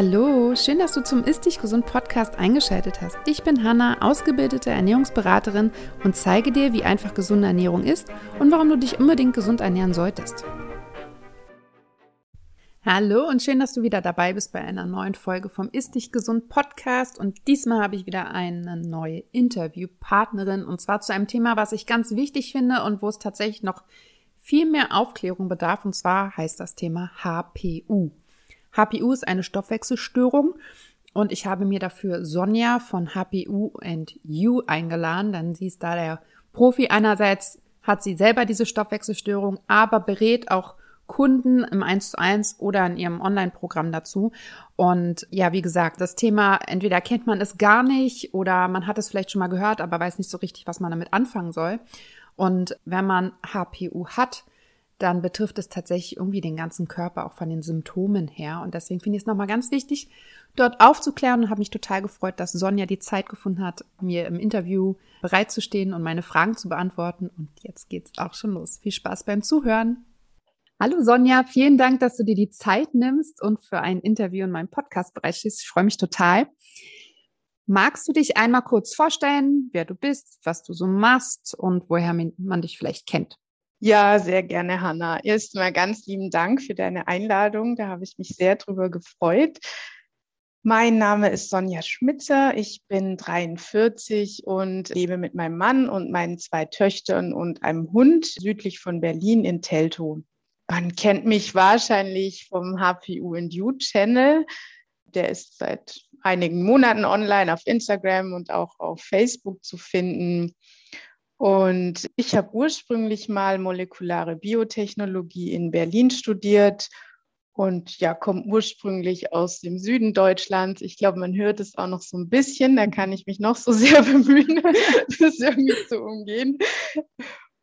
Hallo, schön, dass du zum Ist Dich Gesund Podcast eingeschaltet hast. Ich bin Hanna, ausgebildete Ernährungsberaterin und zeige dir, wie einfach gesunde Ernährung ist und warum du dich unbedingt gesund ernähren solltest. Hallo und schön, dass du wieder dabei bist bei einer neuen Folge vom Ist Dich Gesund Podcast. Und diesmal habe ich wieder eine neue Interviewpartnerin und zwar zu einem Thema, was ich ganz wichtig finde und wo es tatsächlich noch viel mehr Aufklärung bedarf. Und zwar heißt das Thema HPU. HPU ist eine Stoffwechselstörung und ich habe mir dafür Sonja von HPU and You eingeladen, denn sie ist da der Profi. Einerseits hat sie selber diese Stoffwechselstörung, aber berät auch Kunden im 1 zu 1 oder in ihrem Online-Programm dazu. Und ja, wie gesagt, das Thema, entweder kennt man es gar nicht oder man hat es vielleicht schon mal gehört, aber weiß nicht so richtig, was man damit anfangen soll. Und wenn man HPU hat, dann betrifft es tatsächlich irgendwie den ganzen Körper, auch von den Symptomen her. Und deswegen finde ich es nochmal ganz wichtig, dort aufzuklären und habe mich total gefreut, dass Sonja die Zeit gefunden hat, mir im Interview bereitzustehen und meine Fragen zu beantworten. Und jetzt geht's auch schon los. Viel Spaß beim Zuhören. Hallo Sonja, vielen Dank, dass du dir die Zeit nimmst und für ein Interview in meinem Podcast bereitstehst. Ich freue mich total. Magst du dich einmal kurz vorstellen, wer du bist, was du so machst und woher man dich vielleicht kennt? Ja, sehr gerne, Hanna. Erstmal ganz lieben Dank für deine Einladung. Da habe ich mich sehr drüber gefreut. Mein Name ist Sonja Schmitzer. Ich bin 43 und lebe mit meinem Mann und meinen zwei Töchtern und einem Hund südlich von Berlin in Teltow. Man kennt mich wahrscheinlich vom HPU and You Channel. Der ist seit einigen Monaten online auf Instagram und auch auf Facebook zu finden. Und ich habe ursprünglich mal molekulare Biotechnologie in Berlin studiert und ja, komme ursprünglich aus dem Süden Deutschlands. Ich glaube, man hört es auch noch so ein bisschen. Da kann ich mich noch so sehr bemühen, das irgendwie zu umgehen.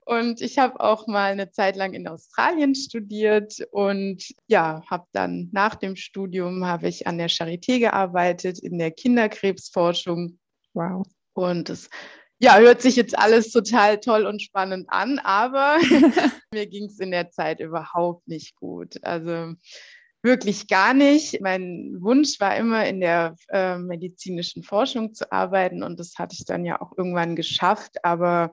Und ich habe auch mal eine Zeit lang in Australien studiert und ja, habe dann nach dem Studium habe ich an der Charité gearbeitet in der Kinderkrebsforschung. Wow. Und es ja, hört sich jetzt alles total toll und spannend an, aber mir ging es in der Zeit überhaupt nicht gut. Also wirklich gar nicht. Mein Wunsch war immer in der äh, medizinischen Forschung zu arbeiten und das hatte ich dann ja auch irgendwann geschafft, aber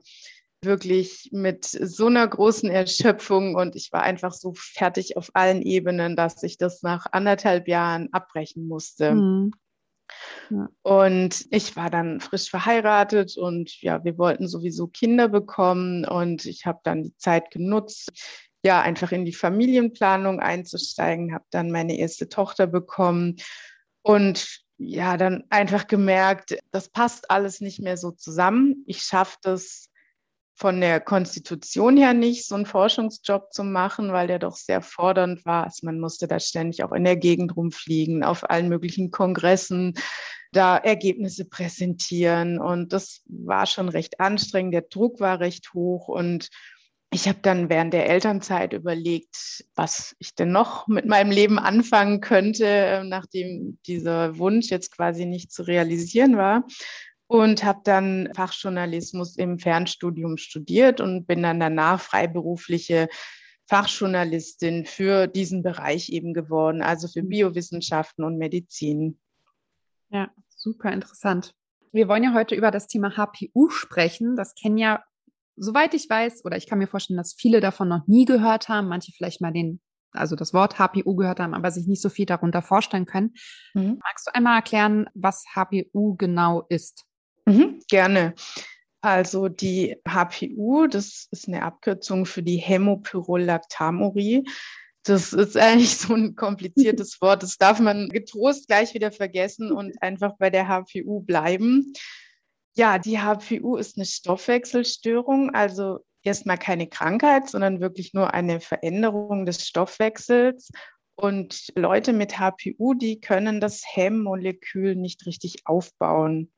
wirklich mit so einer großen Erschöpfung und ich war einfach so fertig auf allen Ebenen, dass ich das nach anderthalb Jahren abbrechen musste. Mhm. Und ich war dann frisch verheiratet und ja, wir wollten sowieso Kinder bekommen und ich habe dann die Zeit genutzt, ja, einfach in die Familienplanung einzusteigen, habe dann meine erste Tochter bekommen und ja, dann einfach gemerkt, das passt alles nicht mehr so zusammen. Ich schaffe das von der Konstitution her nicht, so einen Forschungsjob zu machen, weil der doch sehr fordernd war. Also man musste da ständig auch in der Gegend rumfliegen, auf allen möglichen Kongressen, da Ergebnisse präsentieren. Und das war schon recht anstrengend. Der Druck war recht hoch. Und ich habe dann während der Elternzeit überlegt, was ich denn noch mit meinem Leben anfangen könnte, nachdem dieser Wunsch jetzt quasi nicht zu realisieren war und habe dann Fachjournalismus im Fernstudium studiert und bin dann danach freiberufliche Fachjournalistin für diesen Bereich eben geworden, also für mhm. Biowissenschaften und Medizin. Ja, super interessant. Wir wollen ja heute über das Thema HPU sprechen. Das kennen ja, soweit ich weiß, oder ich kann mir vorstellen, dass viele davon noch nie gehört haben, manche vielleicht mal den, also das Wort HPU gehört haben, aber sich nicht so viel darunter vorstellen können. Mhm. Magst du einmal erklären, was HPU genau ist? Mhm, gerne. Also die HPU, das ist eine Abkürzung für die Hämopyrolactamurie. Das ist eigentlich so ein kompliziertes Wort. Das darf man getrost gleich wieder vergessen und einfach bei der HPU bleiben. Ja, die HPU ist eine Stoffwechselstörung, also erstmal keine Krankheit, sondern wirklich nur eine Veränderung des Stoffwechsels. Und Leute mit HPU, die können das Hemmmolekül nicht richtig aufbauen.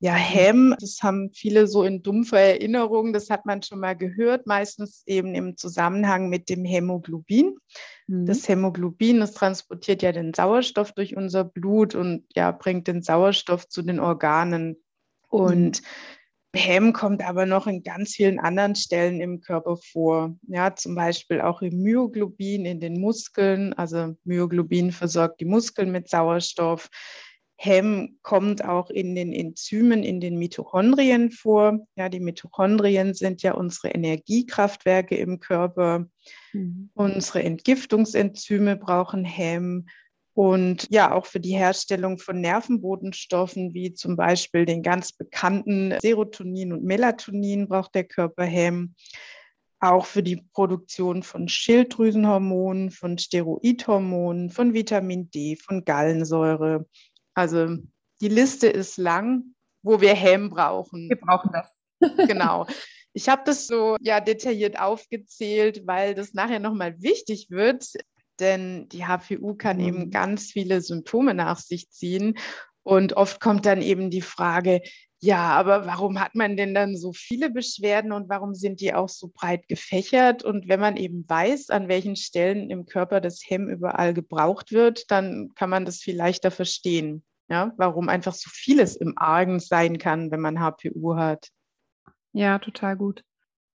Ja, Hem, das haben viele so in dumpfer Erinnerung, das hat man schon mal gehört, meistens eben im Zusammenhang mit dem Hämoglobin. Mhm. Das Hämoglobin, das transportiert ja den Sauerstoff durch unser Blut und ja, bringt den Sauerstoff zu den Organen. Und mhm. Hem kommt aber noch in ganz vielen anderen Stellen im Körper vor. Ja, zum Beispiel auch im Myoglobin in den Muskeln. Also Myoglobin versorgt die Muskeln mit Sauerstoff. Hem kommt auch in den Enzymen, in den Mitochondrien vor. Ja, die Mitochondrien sind ja unsere Energiekraftwerke im Körper. Mhm. Unsere Entgiftungsenzyme brauchen Hem. Und ja, auch für die Herstellung von Nervenbotenstoffen, wie zum Beispiel den ganz bekannten Serotonin und Melatonin, braucht der Körper Hem. Auch für die Produktion von Schilddrüsenhormonen, von Steroidhormonen, von Vitamin D, von Gallensäure. Also die Liste ist lang, wo wir Hem brauchen. Wir brauchen das. genau. Ich habe das so ja detailliert aufgezählt, weil das nachher nochmal wichtig wird, denn die HPU kann mhm. eben ganz viele Symptome nach sich ziehen. Und oft kommt dann eben die Frage, ja, aber warum hat man denn dann so viele Beschwerden und warum sind die auch so breit gefächert? Und wenn man eben weiß, an welchen Stellen im Körper das Hemm überall gebraucht wird, dann kann man das viel leichter verstehen, ja, warum einfach so vieles im Argen sein kann, wenn man HPU hat. Ja, total gut.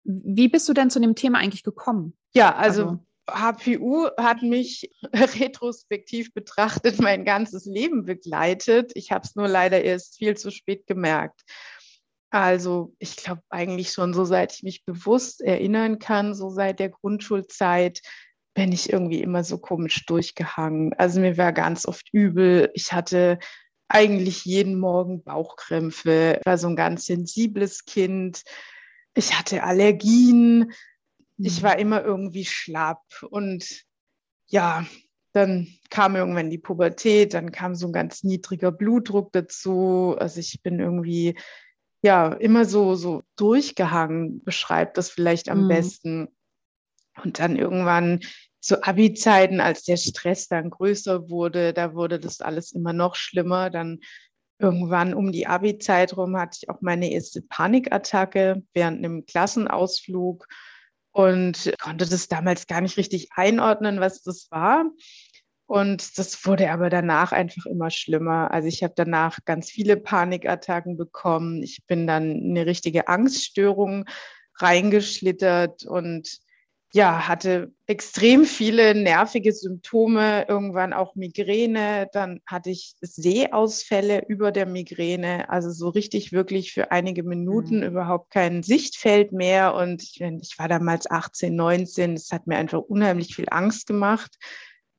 Wie bist du denn zu dem Thema eigentlich gekommen? Ja, also, also HPU hat mich retrospektiv betrachtet mein ganzes Leben begleitet. Ich habe es nur leider erst viel zu spät gemerkt. Also ich glaube eigentlich schon so, seit ich mich bewusst erinnern kann, so seit der Grundschulzeit, bin ich irgendwie immer so komisch durchgehangen. Also mir war ganz oft übel. Ich hatte eigentlich jeden Morgen Bauchkrämpfe, war so ein ganz sensibles Kind. Ich hatte Allergien ich war mhm. immer irgendwie schlapp und ja, dann kam irgendwann die Pubertät, dann kam so ein ganz niedriger Blutdruck dazu. Also ich bin irgendwie ja immer so so durchgehangen, beschreibt das vielleicht am mhm. besten. Und dann irgendwann so Abi-Zeiten, als der Stress dann größer wurde, da wurde das alles immer noch schlimmer. Dann irgendwann um die Abi-Zeit rum hatte ich auch meine erste Panikattacke während einem Klassenausflug und konnte das damals gar nicht richtig einordnen, was das war. Und das wurde aber danach einfach immer schlimmer. Also ich habe danach ganz viele Panikattacken bekommen. Ich bin dann in eine richtige Angststörung reingeschlittert und ja, hatte extrem viele nervige Symptome, irgendwann auch Migräne, dann hatte ich Sehausfälle über der Migräne, also so richtig wirklich für einige Minuten mhm. überhaupt kein Sichtfeld mehr und ich, ich war damals 18, 19, es hat mir einfach unheimlich viel Angst gemacht,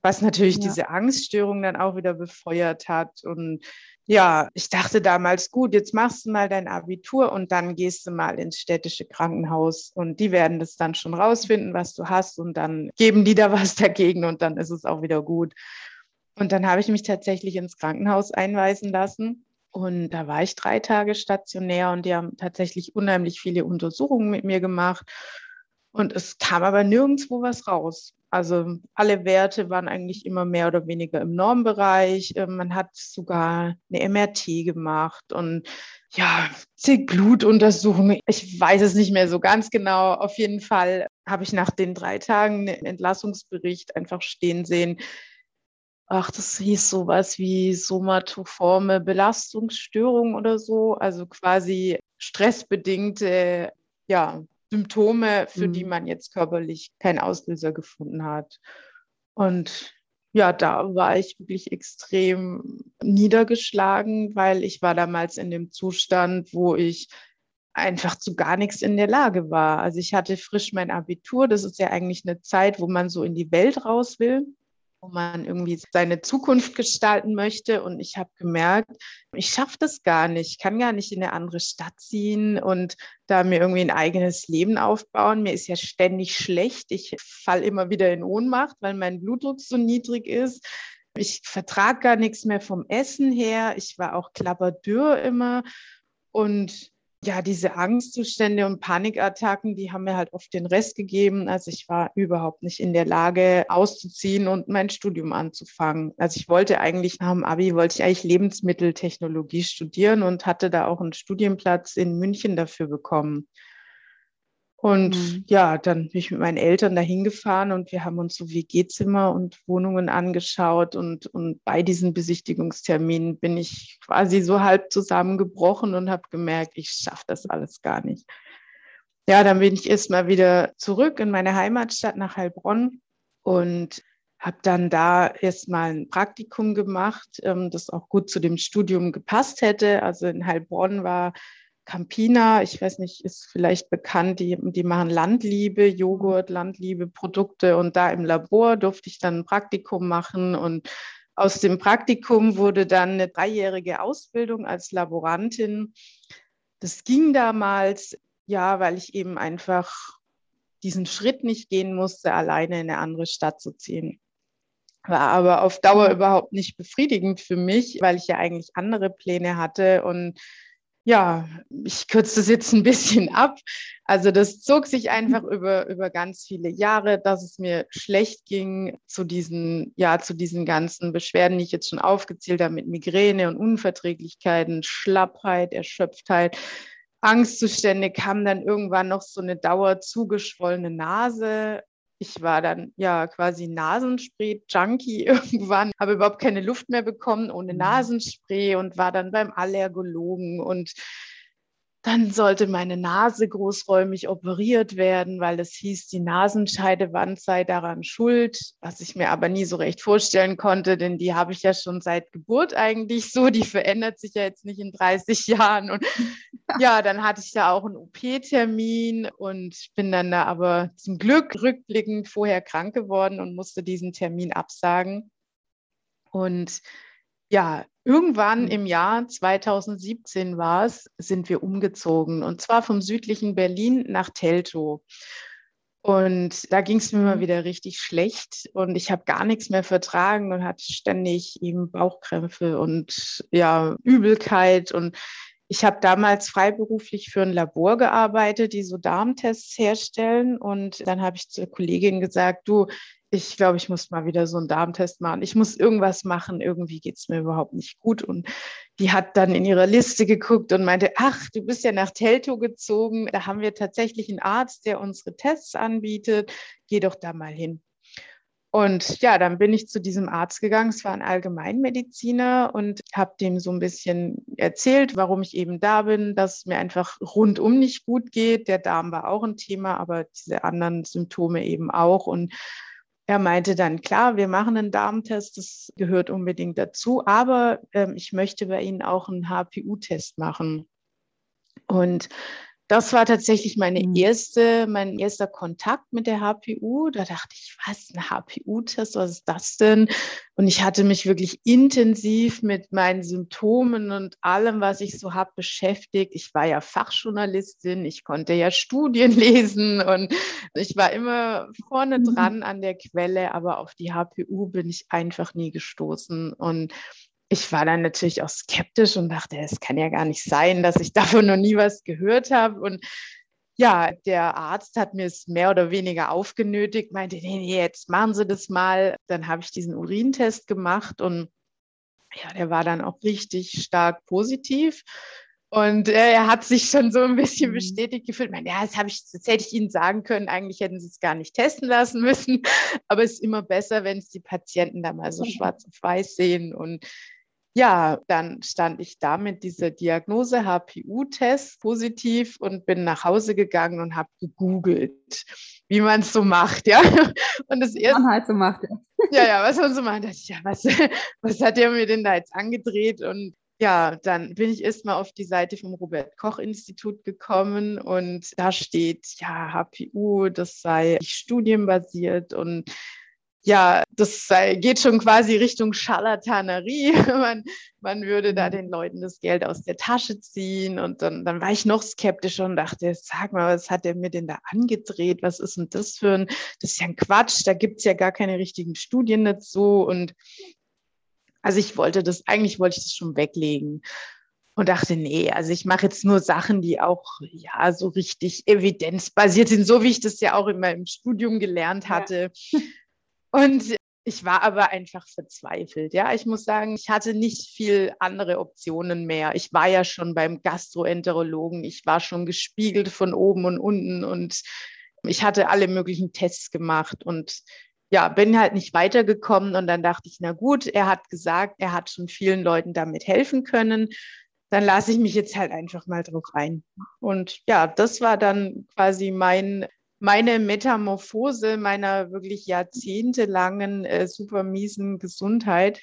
was natürlich ja. diese Angststörung dann auch wieder befeuert hat und ja, ich dachte damals, gut, jetzt machst du mal dein Abitur und dann gehst du mal ins städtische Krankenhaus und die werden das dann schon rausfinden, was du hast und dann geben die da was dagegen und dann ist es auch wieder gut. Und dann habe ich mich tatsächlich ins Krankenhaus einweisen lassen. Und da war ich drei Tage stationär und die haben tatsächlich unheimlich viele Untersuchungen mit mir gemacht. Und es kam aber nirgendwo was raus. Also alle Werte waren eigentlich immer mehr oder weniger im Normbereich. Ähm, man hat sogar eine MRT gemacht und ja, Blutuntersuchung. Ich weiß es nicht mehr so ganz genau. Auf jeden Fall habe ich nach den drei Tagen einen Entlassungsbericht einfach stehen sehen. Ach, das hieß sowas wie somatoforme Belastungsstörung oder so. Also quasi stressbedingte ja, Symptome, für mhm. die man jetzt körperlich keinen Auslöser gefunden hat. Und ja, da war ich wirklich extrem niedergeschlagen, weil ich war damals in dem Zustand, wo ich einfach zu gar nichts in der Lage war. Also ich hatte frisch mein Abitur. Das ist ja eigentlich eine Zeit, wo man so in die Welt raus will wo man irgendwie seine Zukunft gestalten möchte. Und ich habe gemerkt, ich schaffe das gar nicht. Ich kann gar nicht in eine andere Stadt ziehen und da mir irgendwie ein eigenes Leben aufbauen. Mir ist ja ständig schlecht. Ich falle immer wieder in Ohnmacht, weil mein Blutdruck so niedrig ist. Ich vertrage gar nichts mehr vom Essen her. Ich war auch klapperdürr immer. Und ja, diese Angstzustände und Panikattacken, die haben mir halt oft den Rest gegeben. Also ich war überhaupt nicht in der Lage, auszuziehen und mein Studium anzufangen. Also ich wollte eigentlich nach dem Abi, wollte ich eigentlich Lebensmitteltechnologie studieren und hatte da auch einen Studienplatz in München dafür bekommen. Und mhm. ja, dann bin ich mit meinen Eltern dahin gefahren und wir haben uns so WG-Zimmer und Wohnungen angeschaut. Und, und bei diesen Besichtigungsterminen bin ich quasi so halb zusammengebrochen und habe gemerkt, ich schaffe das alles gar nicht. Ja, dann bin ich erstmal wieder zurück in meine Heimatstadt nach Heilbronn und habe dann da erstmal ein Praktikum gemacht, ähm, das auch gut zu dem Studium gepasst hätte. Also in Heilbronn war Campina, ich weiß nicht, ist vielleicht bekannt, die, die machen Landliebe, Joghurt, Landliebe Produkte und da im Labor durfte ich dann ein Praktikum machen und aus dem Praktikum wurde dann eine dreijährige Ausbildung als Laborantin. Das ging damals, ja, weil ich eben einfach diesen Schritt nicht gehen musste, alleine in eine andere Stadt zu ziehen. War aber auf Dauer überhaupt nicht befriedigend für mich, weil ich ja eigentlich andere Pläne hatte und ja, ich kürze das jetzt ein bisschen ab. Also das zog sich einfach über, über ganz viele Jahre, dass es mir schlecht ging zu diesen, ja, zu diesen ganzen Beschwerden, die ich jetzt schon aufgezählt habe, mit Migräne und Unverträglichkeiten, Schlappheit, Erschöpftheit. Angstzustände kam dann irgendwann noch so eine dauerzugeschwollene Nase ich war dann ja quasi Nasenspray-Junkie irgendwann, habe überhaupt keine Luft mehr bekommen ohne mhm. Nasenspray und war dann beim Allergologen und dann sollte meine Nase großräumig operiert werden, weil es hieß, die Nasenscheidewand sei daran schuld, was ich mir aber nie so recht vorstellen konnte, denn die habe ich ja schon seit Geburt eigentlich so. Die verändert sich ja jetzt nicht in 30 Jahren. Und ja, dann hatte ich da auch einen OP-Termin und bin dann da aber zum Glück rückblickend vorher krank geworden und musste diesen Termin absagen. Und ja, irgendwann im Jahr 2017 war es, sind wir umgezogen und zwar vom südlichen Berlin nach Teltow. Und da ging es mir mal mhm. wieder richtig schlecht und ich habe gar nichts mehr vertragen und hatte ständig eben Bauchkrämpfe und ja, Übelkeit. Und ich habe damals freiberuflich für ein Labor gearbeitet, die so Darmtests herstellen. Und dann habe ich zur Kollegin gesagt, du, ich glaube, ich muss mal wieder so einen Darmtest machen. Ich muss irgendwas machen. Irgendwie geht es mir überhaupt nicht gut. Und die hat dann in ihrer Liste geguckt und meinte, ach, du bist ja nach Telto gezogen. Da haben wir tatsächlich einen Arzt, der unsere Tests anbietet. Geh doch da mal hin. Und ja, dann bin ich zu diesem Arzt gegangen. Es war ein Allgemeinmediziner und habe dem so ein bisschen erzählt, warum ich eben da bin, dass es mir einfach rundum nicht gut geht. Der Darm war auch ein Thema, aber diese anderen Symptome eben auch. Und er meinte dann, klar, wir machen einen Darmtest, das gehört unbedingt dazu, aber ähm, ich möchte bei Ihnen auch einen HPU-Test machen. Und das war tatsächlich meine mhm. erste, mein erster Kontakt mit der HPU. Da dachte ich, was, ein HPU-Test, was ist das denn? Und ich hatte mich wirklich intensiv mit meinen Symptomen und allem, was ich so habe, beschäftigt. Ich war ja Fachjournalistin, ich konnte ja Studien lesen und ich war immer vorne mhm. dran an der Quelle, aber auf die HPU bin ich einfach nie gestoßen. Und ich war dann natürlich auch skeptisch und dachte, es kann ja gar nicht sein, dass ich davon noch nie was gehört habe. Und ja, der Arzt hat mir es mehr oder weniger aufgenötigt, meinte, nee, nee, jetzt machen Sie das mal. Dann habe ich diesen Urintest gemacht und ja, der war dann auch richtig stark positiv. Und äh, er hat sich schon so ein bisschen mhm. bestätigt gefühlt. Meine, ja, das, ich, das hätte ich Ihnen sagen können. Eigentlich hätten Sie es gar nicht testen lassen müssen. Aber es ist immer besser, wenn es die Patienten da mal so schwarz auf weiß sehen. Und ja, dann stand ich da mit dieser Diagnose HPU-Test positiv und bin nach Hause gegangen und habe gegoogelt, wie man es so macht, ja. Und das erste. Man halt so macht, ja. Ja, ja, was man so macht. Ich, ja, was, was hat der mir denn da jetzt angedreht? Und ja, dann bin ich erstmal auf die Seite vom Robert-Koch-Institut gekommen und da steht, ja, HPU, das sei studienbasiert und ja, das geht schon quasi Richtung Scharlatanerie. Man, man würde da mhm. den Leuten das Geld aus der Tasche ziehen. Und dann, dann war ich noch skeptischer und dachte, sag mal, was hat der mir denn da angedreht? Was ist denn das für ein, das ist ja ein Quatsch, da gibt's ja gar keine richtigen Studien dazu. Und also ich wollte das, eigentlich wollte ich das schon weglegen und dachte, nee, also ich mache jetzt nur Sachen, die auch ja so richtig evidenzbasiert sind, so wie ich das ja auch in meinem Studium gelernt hatte. Ja. Und Ich war aber einfach verzweifelt. Ja, ich muss sagen, ich hatte nicht viel andere Optionen mehr. Ich war ja schon beim Gastroenterologen. Ich war schon gespiegelt von oben und unten und ich hatte alle möglichen Tests gemacht und ja, bin halt nicht weitergekommen und dann dachte ich, na gut, er hat gesagt, er hat schon vielen Leuten damit helfen können. Dann lasse ich mich jetzt halt einfach mal drauf rein. Und ja, das war dann quasi mein meine Metamorphose meiner wirklich jahrzehntelangen äh, super miesen Gesundheit.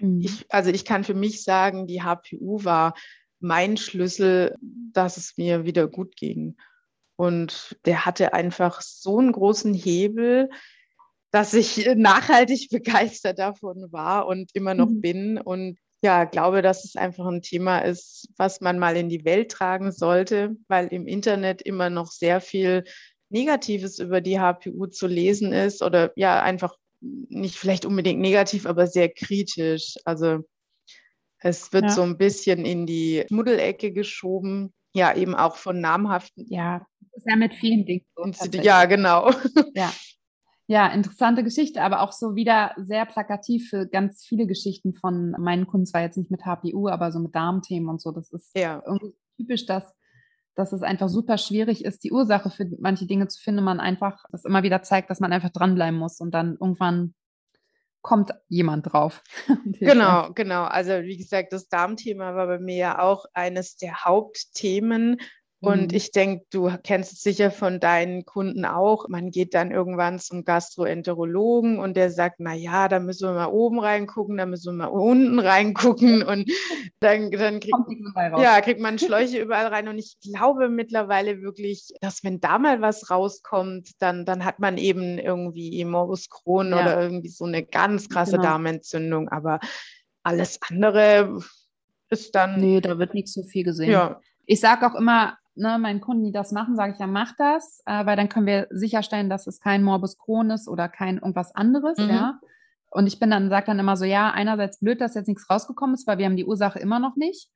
Mhm. Ich, also ich kann für mich sagen, die HPU war mein Schlüssel, dass es mir wieder gut ging. Und der hatte einfach so einen großen Hebel, dass ich nachhaltig begeistert davon war und immer noch mhm. bin. Und ja, glaube, dass es einfach ein Thema ist, was man mal in die Welt tragen sollte, weil im Internet immer noch sehr viel Negatives über die HPU zu lesen ist oder ja, einfach nicht vielleicht unbedingt negativ, aber sehr kritisch. Also es wird ja. so ein bisschen in die Schmuddelecke geschoben, ja, eben auch von namhaften. Ja, das ist ja mit vielen Dingen. So, ja, genau. Ja. Ja, interessante Geschichte, aber auch so wieder sehr plakativ für ganz viele Geschichten von meinen Kunden, zwar jetzt nicht mit HPU, aber so mit Darmthemen und so. Das ist ja. irgendwie typisch, dass, dass es einfach super schwierig ist, die Ursache für manche Dinge zu finden. Man einfach das immer wieder zeigt, dass man einfach dranbleiben muss und dann irgendwann kommt jemand drauf. genau, genau. Also wie gesagt, das Darmthema war bei mir ja auch eines der Hauptthemen und mhm. ich denke, du kennst es sicher von deinen Kunden auch. Man geht dann irgendwann zum Gastroenterologen und der sagt, na ja, da müssen wir mal oben reingucken, da müssen wir mal unten reingucken und dann, dann kriegt, ja, kriegt man Schläuche überall rein. Und ich glaube mittlerweile wirklich, dass wenn da mal was rauskommt, dann, dann hat man eben irgendwie Morbus Crohn ja. oder irgendwie so eine ganz krasse genau. Darmentzündung. Aber alles andere ist dann. Nee, da wird nicht so viel gesehen. Ja. Ich sage auch immer, ne, meinen Kunden, die das machen, sage ich ja, mach das, äh, weil dann können wir sicherstellen, dass es kein Morbus Crohn ist oder kein irgendwas anderes, mhm. ja. Und ich bin dann, sage dann immer so, ja, einerseits blöd, dass jetzt nichts rausgekommen ist, weil wir haben die Ursache immer noch nicht.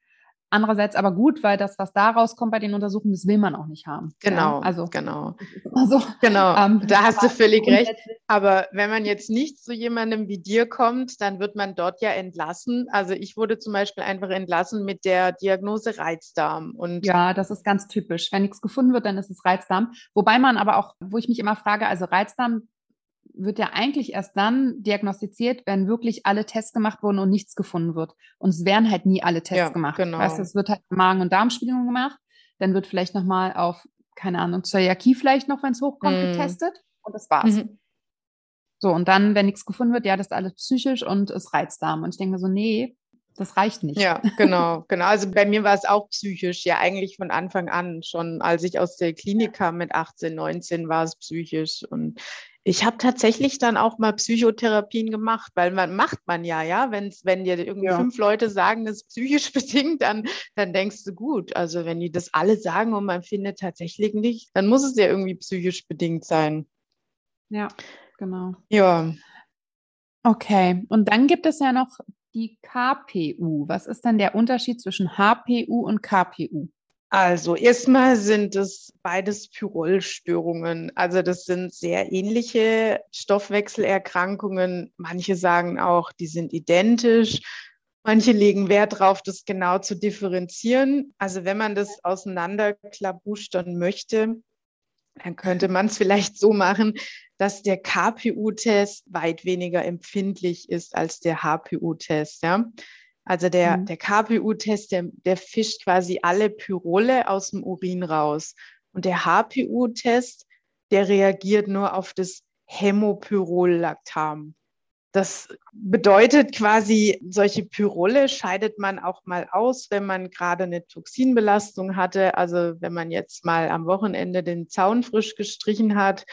Andererseits aber gut, weil das, was da rauskommt bei den Untersuchungen, das will man auch nicht haben. Genau, ja? also genau. Also, genau, ähm, da hast du völlig recht. Aber wenn man jetzt nicht zu jemandem wie dir kommt, dann wird man dort ja entlassen. Also ich wurde zum Beispiel einfach entlassen mit der Diagnose Reizdarm. Und ja, das ist ganz typisch. Wenn nichts gefunden wird, dann ist es Reizdarm. Wobei man aber auch, wo ich mich immer frage, also Reizdarm wird ja eigentlich erst dann diagnostiziert, wenn wirklich alle Tests gemacht wurden und nichts gefunden wird. Und es werden halt nie alle Tests ja, gemacht. Genau. Weißt, es wird halt Magen- und Darmspiegelung gemacht. Dann wird vielleicht nochmal auf, keine Ahnung, Zöliakie vielleicht noch, wenn es hochkommt, mm. getestet. Und das war's. Mhm. So, und dann, wenn nichts gefunden wird, ja, das ist alles psychisch und es reizt Darm. Und ich denke mir so, nee, das reicht nicht. Ja, genau, genau. Also bei mir war es auch psychisch, ja eigentlich von Anfang an. Schon als ich aus der Klinik kam mit 18, 19 war es psychisch. Und ich habe tatsächlich dann auch mal Psychotherapien gemacht, weil man macht man ja, ja. Wenn's, wenn dir irgendwie ja. fünf Leute sagen, das ist psychisch bedingt, dann, dann denkst du gut. Also wenn die das alle sagen und man findet tatsächlich nicht, dann muss es ja irgendwie psychisch bedingt sein. Ja, genau. Ja. Okay, und dann gibt es ja noch die KPU. Was ist denn der Unterschied zwischen HPU und KPU? Also erstmal sind es beides Pyrolstörungen. Also das sind sehr ähnliche Stoffwechselerkrankungen. Manche sagen auch, die sind identisch. Manche legen Wert darauf, das genau zu differenzieren. Also wenn man das auseinanderklabustern möchte, dann könnte man es vielleicht so machen, dass der KPU-Test weit weniger empfindlich ist als der HPU-Test. Ja? Also der, mhm. der KPU-Test, der, der fischt quasi alle Pyrole aus dem Urin raus. Und der HPU-Test, der reagiert nur auf das Hämopyrollactam. Das bedeutet quasi, solche Pyrole scheidet man auch mal aus, wenn man gerade eine Toxinbelastung hatte. Also wenn man jetzt mal am Wochenende den Zaun frisch gestrichen hat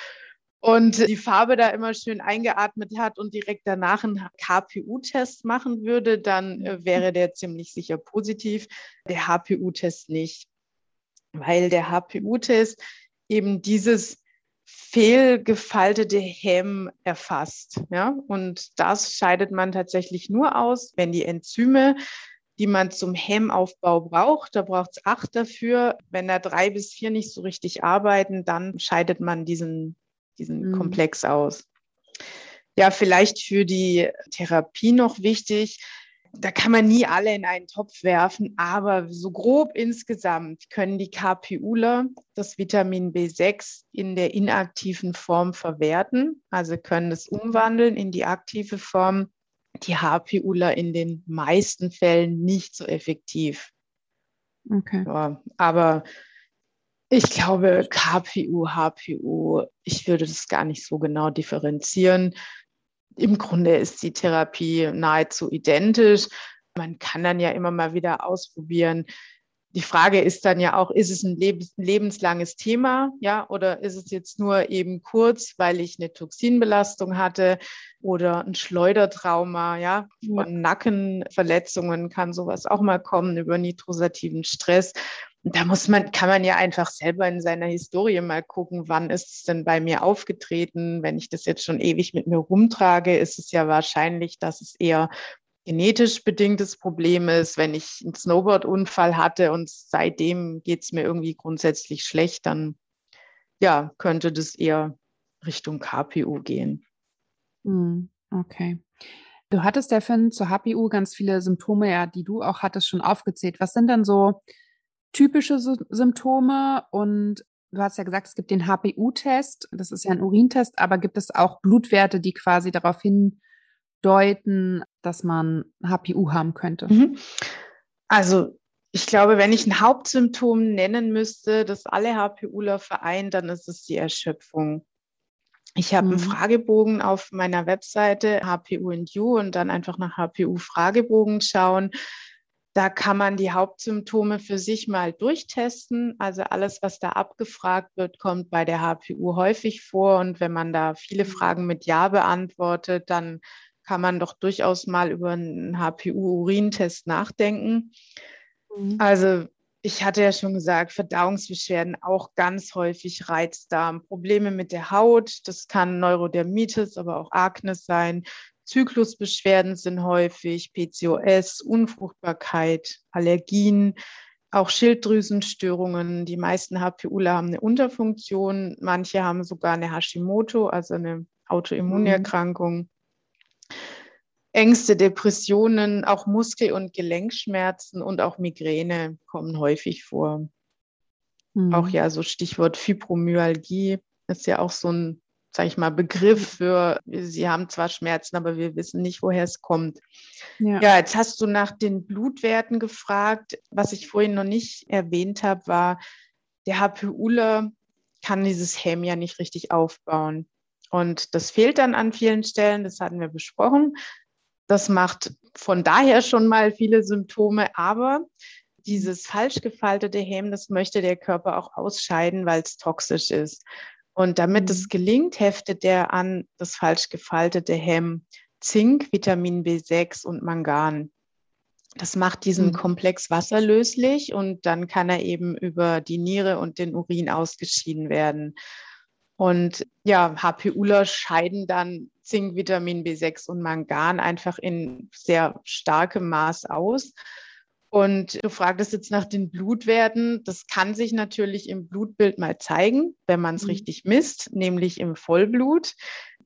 und die Farbe da immer schön eingeatmet hat und direkt danach einen KPU-Test machen würde, dann äh, wäre der ziemlich sicher positiv. Der HPU-Test nicht, weil der HPU-Test eben dieses fehlgefaltete Hemm erfasst. Ja? Und das scheidet man tatsächlich nur aus, wenn die Enzyme die man zum Hemmaufbau braucht. Da braucht es acht dafür. Wenn da drei bis vier nicht so richtig arbeiten, dann scheidet man diesen diesen mhm. Komplex aus. Ja, vielleicht für die Therapie noch wichtig. Da kann man nie alle in einen Topf werfen, aber so grob insgesamt können die KPUler das Vitamin B6 in der inaktiven Form verwerten, also können es umwandeln in die aktive Form. Die HPUler in den meisten Fällen nicht so effektiv. Okay. Ja, aber ich glaube, KPU, HPU, ich würde das gar nicht so genau differenzieren. Im Grunde ist die Therapie nahezu identisch. Man kann dann ja immer mal wieder ausprobieren. Die Frage ist dann ja auch, ist es ein lebenslanges Thema, ja, oder ist es jetzt nur eben kurz, weil ich eine Toxinbelastung hatte oder ein Schleudertrauma, ja, von Nackenverletzungen kann sowas auch mal kommen über nitrosativen Stress da muss man, kann man ja einfach selber in seiner Historie mal gucken, wann ist es denn bei mir aufgetreten. Wenn ich das jetzt schon ewig mit mir rumtrage, ist es ja wahrscheinlich, dass es eher genetisch bedingtes Problem ist. Wenn ich einen Snowboard-Unfall hatte und seitdem geht es mir irgendwie grundsätzlich schlecht, dann ja, könnte das eher Richtung KPU gehen. Hm, okay. Du hattest Finn, zur HPU ganz viele Symptome, ja, die du auch hattest, schon aufgezählt. Was sind denn so typische Symptome und du hast ja gesagt, es gibt den HPU-Test, das ist ja ein Urintest, aber gibt es auch Blutwerte, die quasi darauf hindeuten, dass man HPU haben könnte? Mhm. Also ich glaube, wenn ich ein Hauptsymptom nennen müsste, das alle HPUler vereint, dann ist es die Erschöpfung. Ich habe mhm. einen Fragebogen auf meiner Webseite HPU and You und dann einfach nach HPU-Fragebogen schauen. Da kann man die Hauptsymptome für sich mal durchtesten. Also alles, was da abgefragt wird, kommt bei der HPU häufig vor. Und wenn man da viele mhm. Fragen mit Ja beantwortet, dann kann man doch durchaus mal über einen HPU-Urintest nachdenken. Mhm. Also ich hatte ja schon gesagt, Verdauungsbeschwerden auch ganz häufig Reizdarm, Probleme mit der Haut, das kann Neurodermitis, aber auch Akne sein, Zyklusbeschwerden sind häufig, PCOS, Unfruchtbarkeit, Allergien, auch Schilddrüsenstörungen. Die meisten HPUler haben eine Unterfunktion, manche haben sogar eine Hashimoto, also eine Autoimmunerkrankung. Mhm. Ängste, Depressionen, auch Muskel- und Gelenkschmerzen und auch Migräne kommen häufig vor. Mhm. Auch ja, so Stichwort Fibromyalgie ist ja auch so ein sage ich mal, Begriff für, sie haben zwar Schmerzen, aber wir wissen nicht, woher es kommt. Ja. ja, jetzt hast du nach den Blutwerten gefragt. Was ich vorhin noch nicht erwähnt habe, war, der HPUler kann dieses Häm ja nicht richtig aufbauen. Und das fehlt dann an vielen Stellen, das hatten wir besprochen. Das macht von daher schon mal viele Symptome, aber dieses falsch gefaltete Häm, das möchte der Körper auch ausscheiden, weil es toxisch ist. Und damit es mhm. gelingt, heftet er an das falsch gefaltete Hemm Zink, Vitamin B6 und Mangan. Das macht diesen mhm. Komplex wasserlöslich und dann kann er eben über die Niere und den Urin ausgeschieden werden. Und ja, HPUler scheiden dann Zink, Vitamin B6 und Mangan einfach in sehr starkem Maß aus. Und du fragtest jetzt nach den Blutwerten. Das kann sich natürlich im Blutbild mal zeigen, wenn man es mhm. richtig misst, nämlich im Vollblut.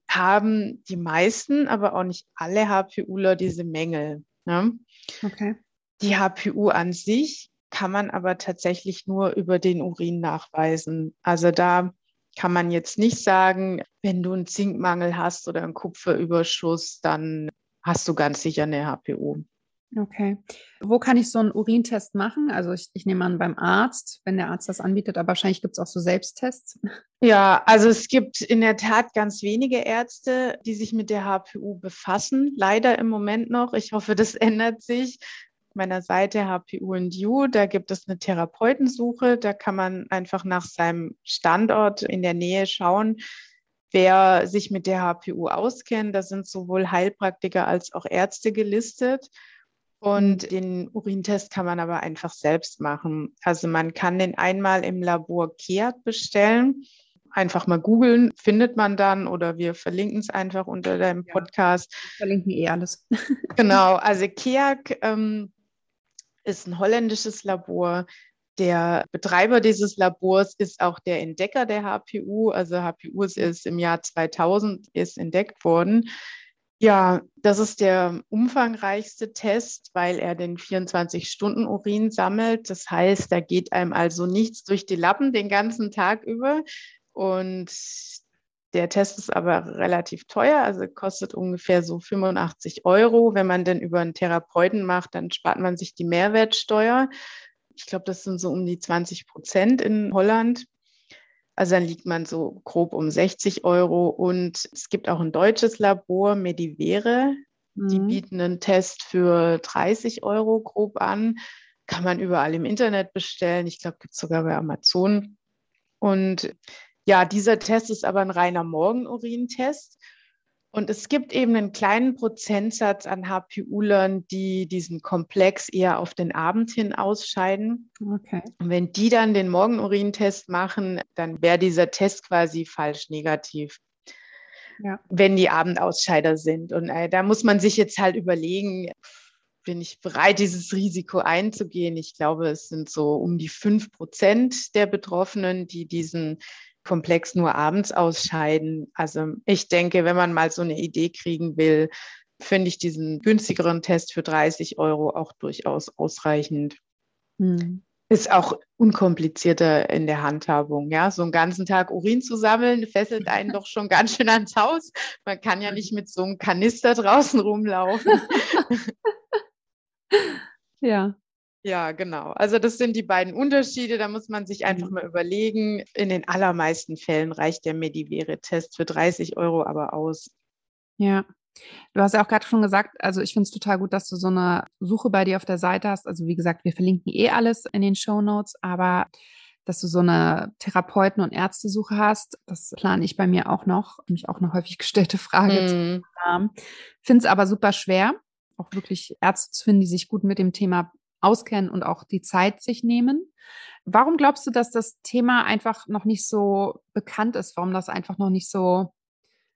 Haben die meisten, aber auch nicht alle HPUler diese Mängel. Ne? Okay. Die HPU an sich kann man aber tatsächlich nur über den Urin nachweisen. Also da kann man jetzt nicht sagen, wenn du einen Zinkmangel hast oder einen Kupferüberschuss, dann hast du ganz sicher eine HPU. Okay. Wo kann ich so einen Urintest machen? Also ich, ich nehme an beim Arzt, wenn der Arzt das anbietet, aber wahrscheinlich gibt es auch so Selbsttests. Ja, also es gibt in der Tat ganz wenige Ärzte, die sich mit der HPU befassen. Leider im Moment noch. Ich hoffe, das ändert sich. Auf meiner Seite HPU and You, da gibt es eine Therapeutensuche. Da kann man einfach nach seinem Standort in der Nähe schauen, wer sich mit der HPU auskennt. Da sind sowohl Heilpraktiker als auch Ärzte gelistet. Und den Urintest kann man aber einfach selbst machen. Also man kann den einmal im Labor KEAT bestellen. Einfach mal googeln, findet man dann oder wir verlinken es einfach unter deinem Podcast. Ja, verlinken eh alles. genau, also KEAG ähm, ist ein holländisches Labor. Der Betreiber dieses Labors ist auch der Entdecker der HPU. Also HPU ist im Jahr 2000 ist entdeckt worden. Ja, das ist der umfangreichste Test, weil er den 24-Stunden-Urin sammelt. Das heißt, da geht einem also nichts durch die Lappen den ganzen Tag über. Und der Test ist aber relativ teuer, also kostet ungefähr so 85 Euro. Wenn man den über einen Therapeuten macht, dann spart man sich die Mehrwertsteuer. Ich glaube, das sind so um die 20 Prozent in Holland. Also dann liegt man so grob um 60 Euro. Und es gibt auch ein deutsches Labor, Medivere. Mhm. Die bieten einen Test für 30 Euro grob an. Kann man überall im Internet bestellen. Ich glaube, gibt es sogar bei Amazon. Und ja, dieser Test ist aber ein reiner Morgenurintest. Und es gibt eben einen kleinen Prozentsatz an HPU-Lern, die diesen Komplex eher auf den Abend hin ausscheiden. Okay. Und wenn die dann den Morgenurintest machen, dann wäre dieser Test quasi falsch negativ. Ja. Wenn die Abendausscheider sind. Und äh, da muss man sich jetzt halt überlegen, bin ich bereit, dieses Risiko einzugehen? Ich glaube, es sind so um die fünf Prozent der Betroffenen, die diesen Komplex nur abends ausscheiden. Also ich denke, wenn man mal so eine Idee kriegen will, finde ich diesen günstigeren Test für 30 Euro auch durchaus ausreichend. Hm. Ist auch unkomplizierter in der Handhabung. Ja, so einen ganzen Tag Urin zu sammeln, fesselt einen doch schon ganz schön ans Haus. Man kann ja nicht mit so einem Kanister draußen rumlaufen. ja. Ja, genau. Also das sind die beiden Unterschiede. Da muss man sich einfach mhm. mal überlegen. In den allermeisten Fällen reicht der Medivere-Test für 30 Euro aber aus. Ja. Du hast ja auch gerade schon gesagt, also ich finde es total gut, dass du so eine Suche bei dir auf der Seite hast. Also wie gesagt, wir verlinken eh alles in den Show Notes, aber dass du so eine Therapeuten- und Ärztesuche hast, das plane ich bei mir auch noch. Mich auch eine häufig gestellte Frage. Mm. Finde es aber super schwer, auch wirklich Ärzte zu finden, die sich gut mit dem Thema auskennen und auch die Zeit sich nehmen. Warum glaubst du, dass das Thema einfach noch nicht so bekannt ist? Warum das einfach noch nicht so,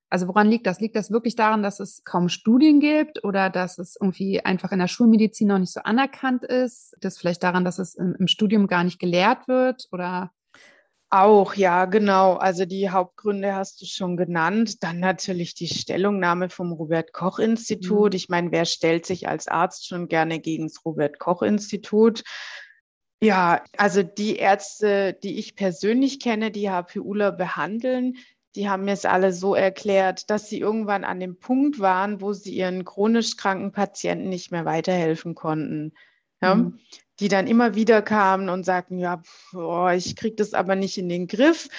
also woran liegt das? Liegt das wirklich daran, dass es kaum Studien gibt oder dass es irgendwie einfach in der Schulmedizin noch nicht so anerkannt ist? Das vielleicht daran, dass es im, im Studium gar nicht gelehrt wird oder? Auch, ja, genau. Also die Hauptgründe hast du schon genannt. Dann natürlich die Stellungnahme vom Robert Koch Institut. Mhm. Ich meine, wer stellt sich als Arzt schon gerne gegen das Robert Koch Institut? Ja, also die Ärzte, die ich persönlich kenne, die HPUler behandeln, die haben mir es alle so erklärt, dass sie irgendwann an dem Punkt waren, wo sie ihren chronisch kranken Patienten nicht mehr weiterhelfen konnten. Ja? Mhm die dann immer wieder kamen und sagten, ja, boah, ich kriege das aber nicht in den Griff.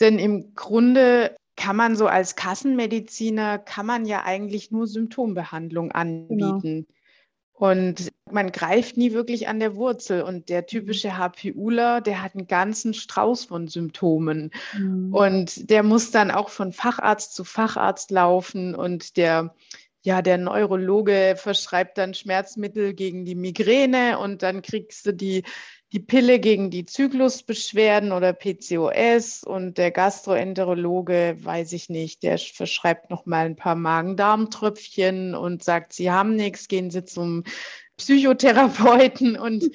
Denn im Grunde kann man so als Kassenmediziner, kann man ja eigentlich nur Symptombehandlung anbieten. Genau. Und man greift nie wirklich an der Wurzel. Und der typische HPUler, der hat einen ganzen Strauß von Symptomen. Mhm. Und der muss dann auch von Facharzt zu Facharzt laufen. Und der ja, der Neurologe verschreibt dann Schmerzmittel gegen die Migräne und dann kriegst du die, die Pille gegen die Zyklusbeschwerden oder PCOS und der Gastroenterologe, weiß ich nicht, der verschreibt noch mal ein paar Magen-Darm-Tröpfchen und sagt, Sie haben nichts, gehen Sie zum Psychotherapeuten und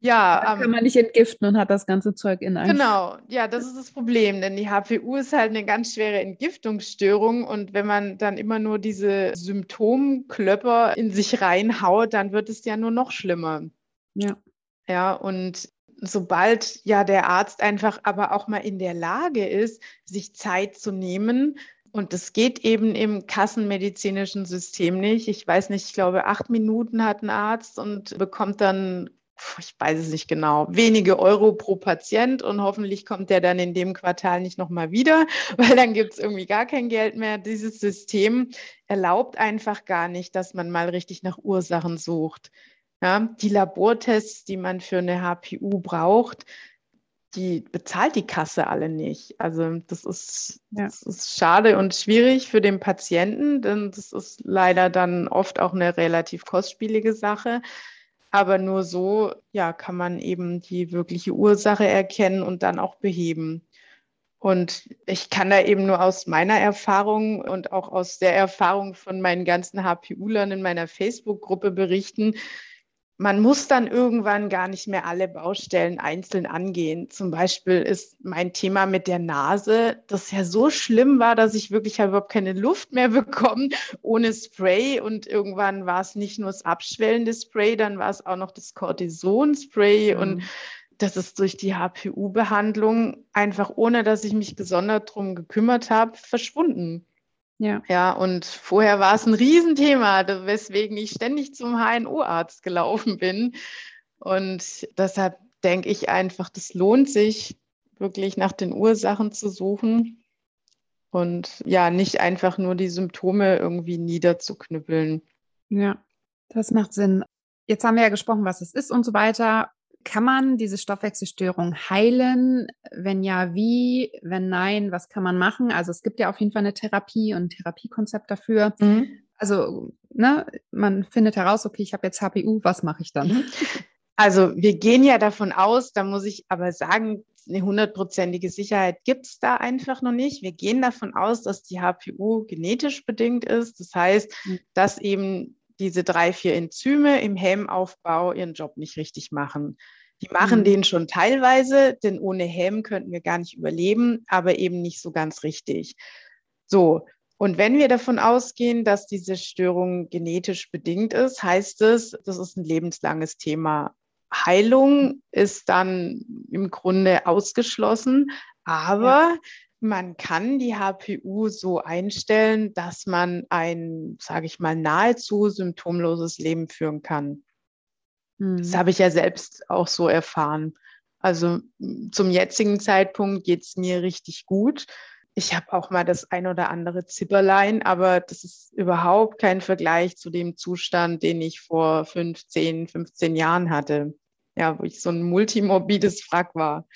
ja, da kann ähm, man nicht entgiften und hat das ganze Zeug in einem. Genau, ja, das ist das Problem, denn die HPU ist halt eine ganz schwere Entgiftungsstörung und wenn man dann immer nur diese Symptomklöpper in sich reinhaut, dann wird es ja nur noch schlimmer. Ja. Ja, und sobald ja der Arzt einfach aber auch mal in der Lage ist, sich Zeit zu nehmen, und das geht eben im kassenmedizinischen System nicht. Ich weiß nicht, ich glaube, acht Minuten hat ein Arzt und bekommt dann ich weiß es nicht genau, wenige Euro pro Patient und hoffentlich kommt der dann in dem Quartal nicht nochmal wieder, weil dann gibt es irgendwie gar kein Geld mehr. Dieses System erlaubt einfach gar nicht, dass man mal richtig nach Ursachen sucht. Ja, die Labortests, die man für eine HPU braucht, die bezahlt die Kasse alle nicht. Also das ist, ja. das ist schade und schwierig für den Patienten, denn das ist leider dann oft auch eine relativ kostspielige Sache. Aber nur so, ja, kann man eben die wirkliche Ursache erkennen und dann auch beheben. Und ich kann da eben nur aus meiner Erfahrung und auch aus der Erfahrung von meinen ganzen HPU-Lern in meiner Facebook-Gruppe berichten. Man muss dann irgendwann gar nicht mehr alle Baustellen einzeln angehen. Zum Beispiel ist mein Thema mit der Nase, das ja so schlimm war, dass ich wirklich überhaupt keine Luft mehr bekommen ohne Spray. Und irgendwann war es nicht nur das abschwellende Spray, dann war es auch noch das Cortison-Spray. Mhm. Und das ist durch die HPU-Behandlung einfach, ohne dass ich mich gesondert drum gekümmert habe, verschwunden. Ja. Ja, und vorher war es ein Riesenthema, weswegen ich ständig zum HNO-Arzt gelaufen bin. Und deshalb denke ich einfach, das lohnt sich, wirklich nach den Ursachen zu suchen und ja, nicht einfach nur die Symptome irgendwie niederzuknüppeln. Ja, das macht Sinn. Jetzt haben wir ja gesprochen, was es ist und so weiter. Kann man diese Stoffwechselstörung heilen? Wenn ja, wie? Wenn nein, was kann man machen? Also es gibt ja auf jeden Fall eine Therapie und ein Therapiekonzept dafür. Mhm. Also ne, man findet heraus, okay, ich habe jetzt HPU, was mache ich dann? Also wir gehen ja davon aus, da muss ich aber sagen, eine hundertprozentige Sicherheit gibt es da einfach noch nicht. Wir gehen davon aus, dass die HPU genetisch bedingt ist. Das heißt, mhm. dass eben diese drei, vier Enzyme im Hemmaufbau ihren Job nicht richtig machen. Die machen mhm. den schon teilweise, denn ohne Helm könnten wir gar nicht überleben, aber eben nicht so ganz richtig. So, und wenn wir davon ausgehen, dass diese Störung genetisch bedingt ist, heißt es, das ist ein lebenslanges Thema. Heilung ist dann im Grunde ausgeschlossen, aber ja. Man kann die HPU so einstellen, dass man ein, sage ich mal, nahezu symptomloses Leben führen kann. Das mhm. habe ich ja selbst auch so erfahren. Also zum jetzigen Zeitpunkt geht es mir richtig gut. Ich habe auch mal das ein oder andere Zipperlein, aber das ist überhaupt kein Vergleich zu dem Zustand, den ich vor 15, 15 Jahren hatte. Ja, wo ich so ein multimorbides Wrack war.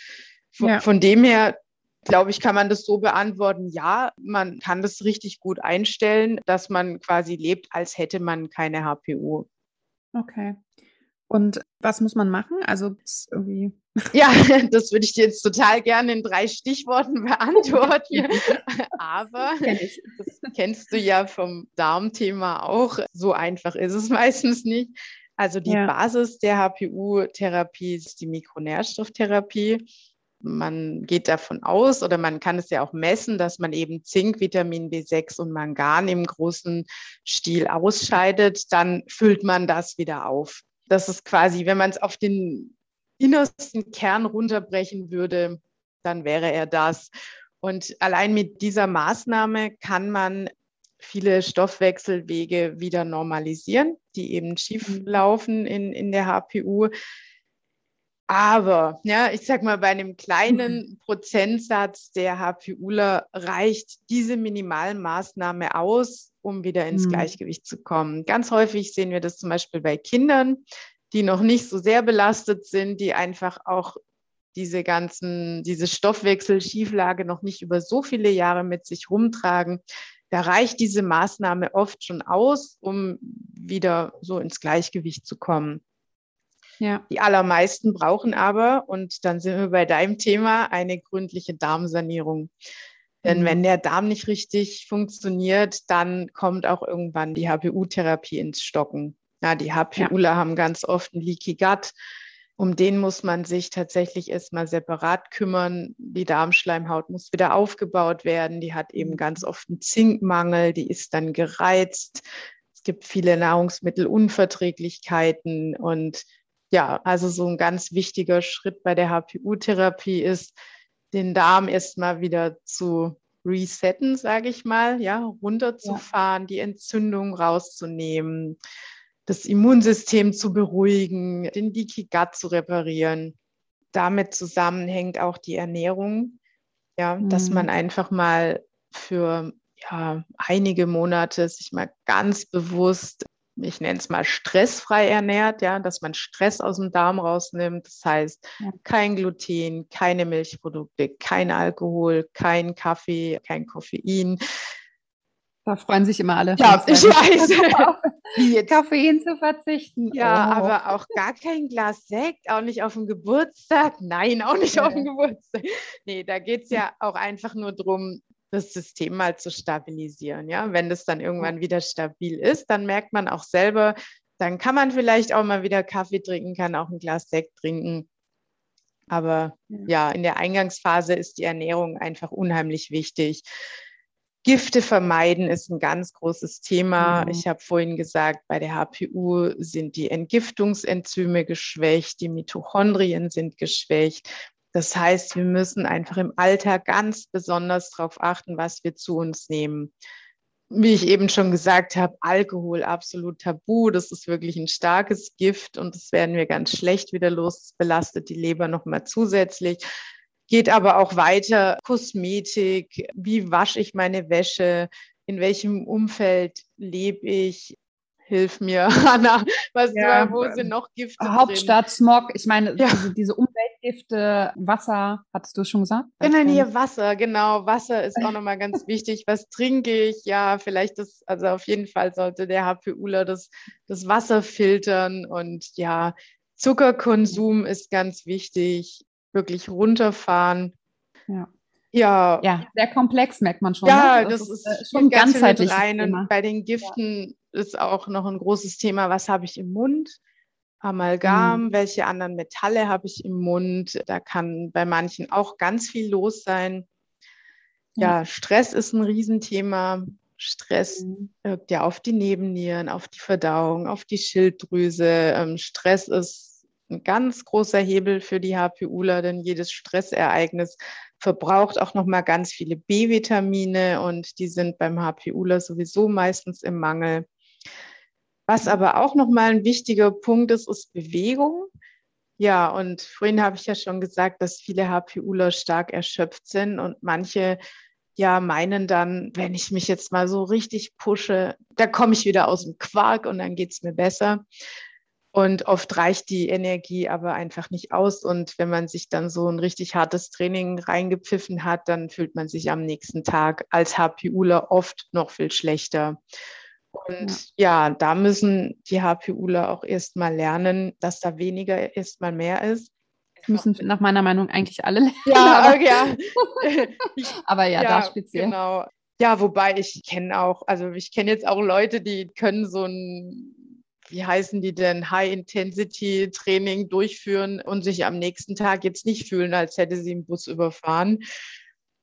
Von, ja. von dem her, glaube ich, kann man das so beantworten. Ja, man kann das richtig gut einstellen, dass man quasi lebt, als hätte man keine HPU. Okay. Und was muss man machen? Also irgendwie. Ja, das würde ich dir jetzt total gerne in drei Stichworten beantworten. Aber das kennst du ja vom Darmthema auch. So einfach ist es meistens nicht. Also die ja. Basis der HPU-Therapie ist die Mikronährstofftherapie. Man geht davon aus oder man kann es ja auch messen, dass man eben Zink, Vitamin B6 und Mangan im großen Stil ausscheidet. Dann füllt man das wieder auf. Das ist quasi, wenn man es auf den innersten Kern runterbrechen würde, dann wäre er das. Und allein mit dieser Maßnahme kann man viele Stoffwechselwege wieder normalisieren, die eben schief mhm. laufen in, in der HPU. Aber, ja, ich sag mal, bei einem kleinen Prozentsatz der HPUler reicht diese Minimalmaßnahme aus, um wieder ins mhm. Gleichgewicht zu kommen. Ganz häufig sehen wir das zum Beispiel bei Kindern, die noch nicht so sehr belastet sind, die einfach auch diese ganzen, diese Stoffwechselschieflage noch nicht über so viele Jahre mit sich rumtragen. Da reicht diese Maßnahme oft schon aus, um wieder so ins Gleichgewicht zu kommen. Ja. Die allermeisten brauchen aber, und dann sind wir bei deinem Thema, eine gründliche Darmsanierung. Denn mhm. wenn der Darm nicht richtig funktioniert, dann kommt auch irgendwann die HPU-Therapie ins Stocken. Ja, die HPUler ja. haben ganz oft ein Leaky Gut. Um den muss man sich tatsächlich erstmal separat kümmern. Die Darmschleimhaut muss wieder aufgebaut werden. Die hat eben mhm. ganz oft einen Zinkmangel. Die ist dann gereizt. Es gibt viele Nahrungsmittelunverträglichkeiten und ja, also so ein ganz wichtiger Schritt bei der HPU-Therapie ist, den Darm erstmal wieder zu resetten, sage ich mal, ja, runterzufahren, ja. die Entzündung rauszunehmen, das Immunsystem zu beruhigen, den Leaky Gut zu reparieren. Damit zusammenhängt auch die Ernährung, ja, mhm. dass man einfach mal für ja, einige Monate sich mal ganz bewusst ich nenne es mal stressfrei ernährt, ja, dass man Stress aus dem Darm rausnimmt. Das heißt, ja. kein Gluten, keine Milchprodukte, kein Alkohol, kein Kaffee, kein Koffein. Da freuen sich immer alle. Ja, ich weiß. Koffein zu verzichten. Ja, oh. aber auch gar kein Glas Sekt, auch nicht auf dem Geburtstag. Nein, auch nicht ja. auf dem Geburtstag. Nee, da geht es ja auch einfach nur darum, das System mal zu stabilisieren. Ja, wenn das dann irgendwann wieder stabil ist, dann merkt man auch selber, dann kann man vielleicht auch mal wieder Kaffee trinken, kann auch ein Glas Sekt trinken. Aber ja. in der Eingangsphase ist die Ernährung einfach unheimlich wichtig. Gifte vermeiden ist ein ganz großes Thema. Mhm. Ich habe vorhin gesagt, bei der HPU sind die Entgiftungsenzyme geschwächt, die Mitochondrien sind geschwächt. Das heißt, wir müssen einfach im Alltag ganz besonders darauf achten, was wir zu uns nehmen. Wie ich eben schon gesagt habe, Alkohol absolut tabu. Das ist wirklich ein starkes Gift und das werden wir ganz schlecht wieder los. Das belastet die Leber nochmal zusätzlich geht aber auch weiter. Kosmetik, wie wasche ich meine Wäsche, in welchem Umfeld lebe ich, hilf mir, Hanna, was ja, wo sind noch Gifte? Hauptstadt, drin? Smog, ich meine, ja. diese, diese, Umweltgifte, Wasser, hattest du schon gesagt? Genau, hier Wasser, genau. Wasser ist auch nochmal ganz wichtig. Was trinke ich? Ja, vielleicht das, also auf jeden Fall sollte der HPUler das, das Wasser filtern und ja, Zuckerkonsum ist ganz wichtig wirklich runterfahren. Ja. Ja. ja, sehr komplex merkt man schon. Ja, ne? das, das, ist, ist schon ganz ganzheitlich rein. Und bei den Giften ja. ist auch noch ein großes Thema, was habe ich im Mund? Amalgam, mhm. welche anderen Metalle habe ich im Mund? Da kann bei manchen auch ganz viel los sein. Ja, ja Stress ist ein Riesenthema. Stress mhm. wirkt ja auf die Nebennieren, auf die Verdauung, auf die Schilddrüse. Ähm, Stress ist ein ganz großer Hebel für die HPUler, denn jedes Stressereignis verbraucht auch noch mal ganz viele B-Vitamine und die sind beim HPUler sowieso meistens im Mangel. Was aber auch noch mal ein wichtiger Punkt ist, ist Bewegung. Ja, und vorhin habe ich ja schon gesagt, dass viele HPUler stark erschöpft sind und manche ja meinen dann, wenn ich mich jetzt mal so richtig pushe, da komme ich wieder aus dem Quark und dann geht es mir besser. Und oft reicht die Energie aber einfach nicht aus. Und wenn man sich dann so ein richtig hartes Training reingepfiffen hat, dann fühlt man sich am nächsten Tag als HPUler oft noch viel schlechter. Und ja, ja da müssen die HPUler auch erstmal lernen, dass da weniger erstmal mehr ist. Das müssen nach meiner Meinung eigentlich alle lernen. Ja, aber ja. aber ja, ja, da speziell. Genau. Ja, wobei ich kenne auch, also ich kenne jetzt auch Leute, die können so ein wie heißen die denn, High-Intensity-Training durchführen und sich am nächsten Tag jetzt nicht fühlen, als hätte sie einen Bus überfahren.